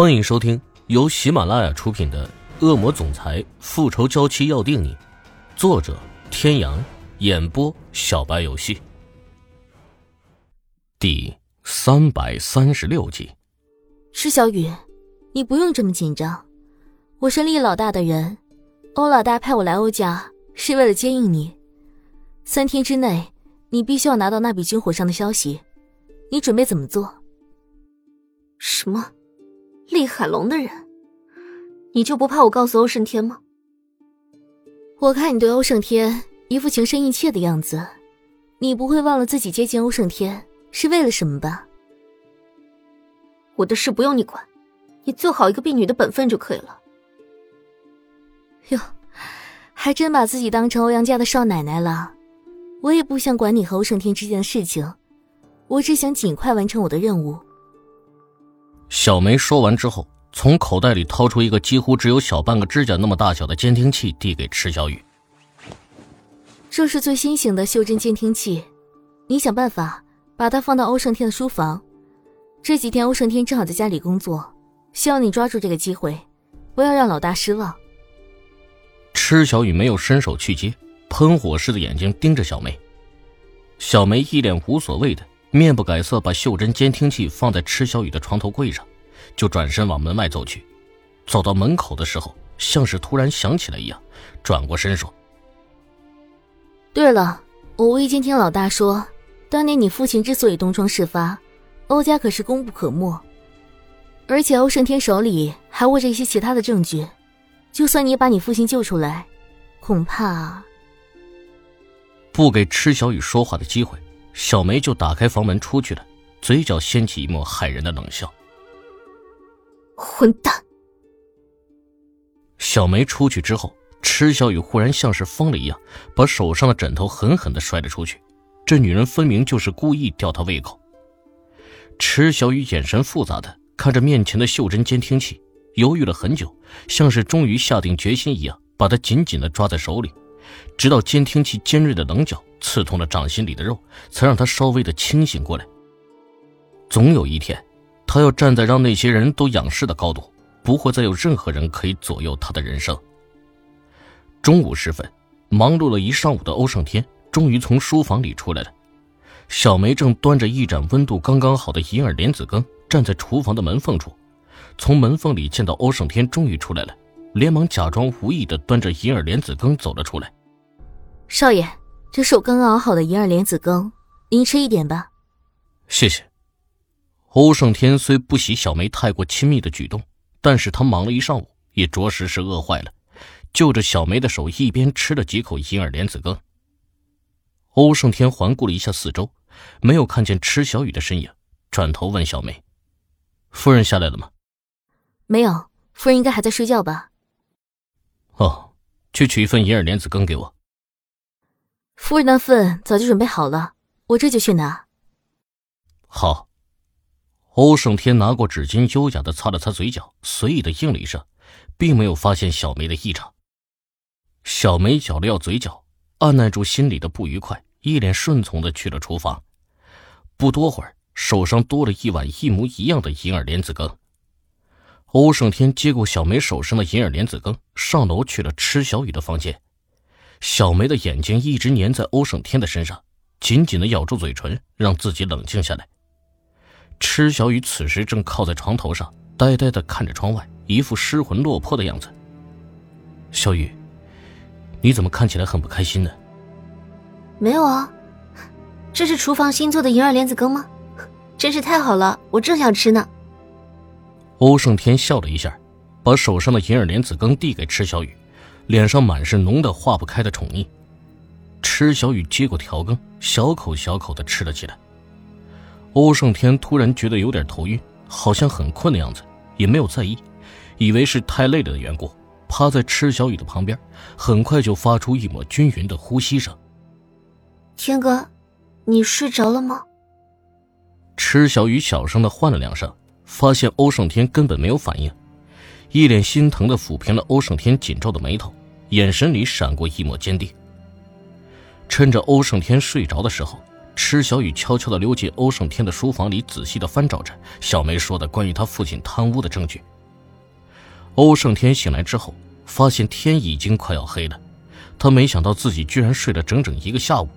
欢迎收听由喜马拉雅出品的《恶魔总裁复仇娇妻要定你》，作者：天阳，演播：小白游戏。第三百三十六集。施小雨，你不用这么紧张，我是厉老大的人，欧老大派我来欧家是为了接应你。三天之内，你必须要拿到那笔军火商的消息，你准备怎么做？什么？厉海龙的人，你就不怕我告诉欧胜天吗？我看你对欧胜天一副情深意切的样子，你不会忘了自己接近欧胜天是为了什么吧？我的事不用你管，你做好一个婢女的本分就可以了。哟，还真把自己当成欧阳家的少奶奶了。我也不想管你和欧胜天之间的事情，我只想尽快完成我的任务。小梅说完之后，从口袋里掏出一个几乎只有小半个指甲那么大小的监听器，递给池小雨。这是最新型的袖珍监听器，你想办法把它放到欧胜天的书房。这几天欧胜天正好在家里工作，希望你抓住这个机会，不要让老大失望。池小雨没有伸手去接，喷火似的眼睛盯着小梅。小梅一脸无所谓的。面不改色，把袖珍监听器放在池小雨的床头柜上，就转身往门外走去。走到门口的时候，像是突然想起来一样，转过身说：“对了，我无意间听老大说，当年你父亲之所以东窗事发，欧家可是功不可没。而且欧胜天手里还握着一些其他的证据，就算你把你父亲救出来，恐怕……不给池小雨说话的机会。”小梅就打开房门出去了，嘴角掀起一抹骇人的冷笑。混蛋！小梅出去之后，池小雨忽然像是疯了一样，把手上的枕头狠狠的摔了出去。这女人分明就是故意吊他胃口。池小雨眼神复杂的看着面前的袖珍监听器，犹豫了很久，像是终于下定决心一样，把它紧紧的抓在手里。直到监听器尖锐的棱角刺痛了掌心里的肉，才让他稍微的清醒过来。总有一天，他要站在让那些人都仰视的高度，不会再有任何人可以左右他的人生。中午时分，忙碌了一上午的欧胜天终于从书房里出来了。小梅正端着一盏温度刚刚好的银耳莲子羹，站在厨房的门缝处。从门缝里见到欧胜天终于出来了，连忙假装无意的端着银耳莲子羹走了出来。少爷，这是我刚刚熬好的银耳莲子羹，您吃一点吧。谢谢。欧胜天虽不喜小梅太过亲密的举动，但是他忙了一上午，也着实是饿坏了，就着小梅的手一边吃了几口银耳莲子羹。欧胜天环顾了一下四周，没有看见池小雨的身影，转头问小梅：“夫人下来了吗？”“没有，夫人应该还在睡觉吧。”“哦，去取一份银耳莲子羹给我。”夫人那份早就准备好了，我这就去拿。好。欧胜天拿过纸巾，优雅的擦了擦嘴角，随意的应了一声，并没有发现小梅的异常。小梅咬了咬嘴角，按耐住心里的不愉快，一脸顺从的去了厨房。不多会儿，手上多了一碗一模一样的银耳莲子羹。欧胜天接过小梅手上的银耳莲子羹，上楼去了池小雨的房间。小梅的眼睛一直粘在欧胜天的身上，紧紧的咬住嘴唇，让自己冷静下来。池小雨此时正靠在床头上，呆呆的看着窗外，一副失魂落魄的样子。小雨，你怎么看起来很不开心呢？没有啊，这是厨房新做的银耳莲子羹吗？真是太好了，我正想吃呢。欧胜天笑了一下，把手上的银耳莲子羹递给池小雨。脸上满是浓的化不开的宠溺，池小雨接过调羹，小口小口的吃了起来。欧胜天突然觉得有点头晕，好像很困的样子，也没有在意，以为是太累了的缘故，趴在池小雨的旁边，很快就发出一抹均匀的呼吸声。天哥，你睡着了吗？池小雨小声的唤了两声，发现欧胜天根本没有反应，一脸心疼的抚平了欧胜天紧皱的眉头。眼神里闪过一抹坚定。趁着欧胜天睡着的时候，池小雨悄悄地溜进欧胜天的书房里，仔细地翻找着小梅说的关于他父亲贪污的证据。欧胜天醒来之后，发现天已经快要黑了，他没想到自己居然睡了整整一个下午。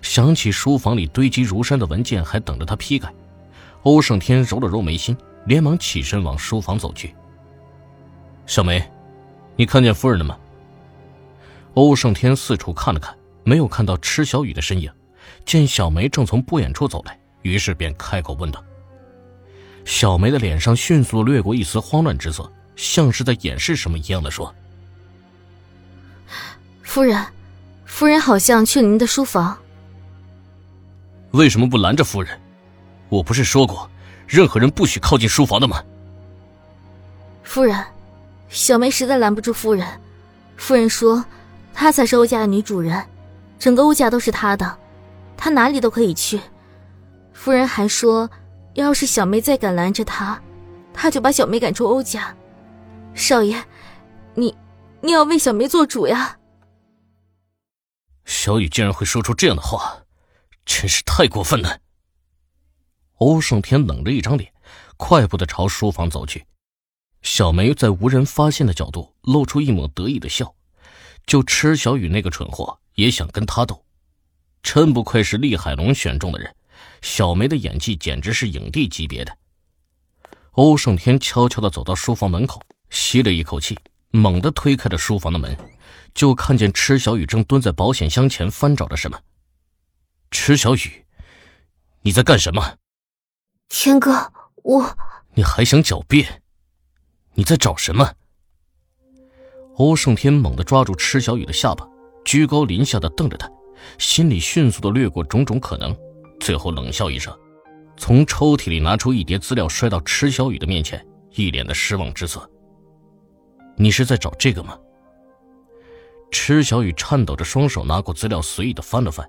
想起书房里堆积如山的文件，还等着他批改，欧胜天揉了揉眉心，连忙起身往书房走去。小梅，你看见夫人了吗？欧胜天四处看了看，没有看到池小雨的身影。见小梅正从不远处走来，于是便开口问道。小梅的脸上迅速掠过一丝慌乱之色，像是在掩饰什么一样的说：“夫人，夫人好像去了您的书房。为什么不拦着夫人？我不是说过，任何人不许靠近书房的吗？”夫人，小梅实在拦不住夫人。夫人说，她才是欧家的女主人，整个欧家都是她的。她哪里都可以去，夫人还说，要是小梅再敢拦着她，她就把小梅赶出欧家。少爷，你，你要为小梅做主呀！小雨竟然会说出这样的话，真是太过分了。欧胜天冷着一张脸，快步的朝书房走去。小梅在无人发现的角度露出一抹得意的笑，就吃小雨那个蠢货也想跟他斗。真不愧是厉海龙选中的人，小梅的演技简直是影帝级别的。欧胜天悄悄地走到书房门口，吸了一口气，猛地推开了书房的门，就看见池小雨正蹲在保险箱前翻找着什么。池小雨，你在干什么？天哥，我……你还想狡辩？你在找什么？欧胜天猛地抓住池小雨的下巴，居高临下的瞪着他。心里迅速的掠过种种可能，最后冷笑一声，从抽屉里拿出一叠资料，摔到池小雨的面前，一脸的失望之色。你是在找这个吗？池小雨颤抖着双手拿过资料，随意的翻了翻，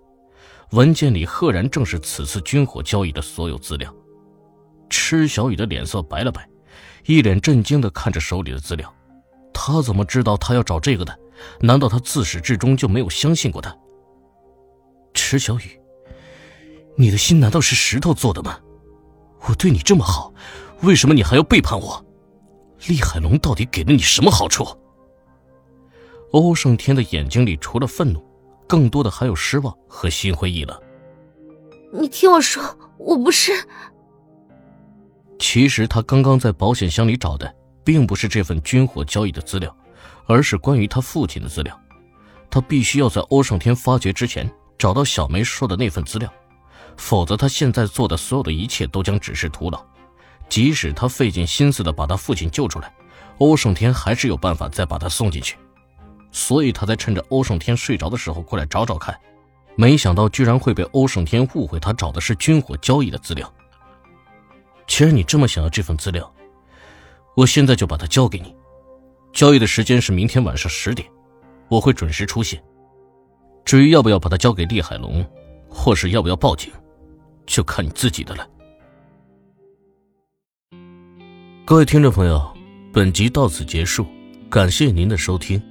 文件里赫然正是此次军火交易的所有资料。池小雨的脸色白了白，一脸震惊的看着手里的资料，他怎么知道他要找这个的？难道他自始至终就没有相信过他？池小雨，你的心难道是石头做的吗？我对你这么好，为什么你还要背叛我？厉海龙到底给了你什么好处？欧胜天的眼睛里除了愤怒，更多的还有失望和心灰意冷。你听我说，我不是。其实他刚刚在保险箱里找的，并不是这份军火交易的资料，而是关于他父亲的资料。他必须要在欧胜天发觉之前。找到小梅说的那份资料，否则他现在做的所有的一切都将只是徒劳。即使他费尽心思的把他父亲救出来，欧胜天还是有办法再把他送进去。所以他才趁着欧胜天睡着的时候过来找找看，没想到居然会被欧胜天误会，他找的是军火交易的资料。既然你这么想要这份资料，我现在就把它交给你。交易的时间是明天晚上十点，我会准时出现。至于要不要把它交给厉海龙，或是要不要报警，就看你自己的了。各位听众朋友，本集到此结束，感谢您的收听。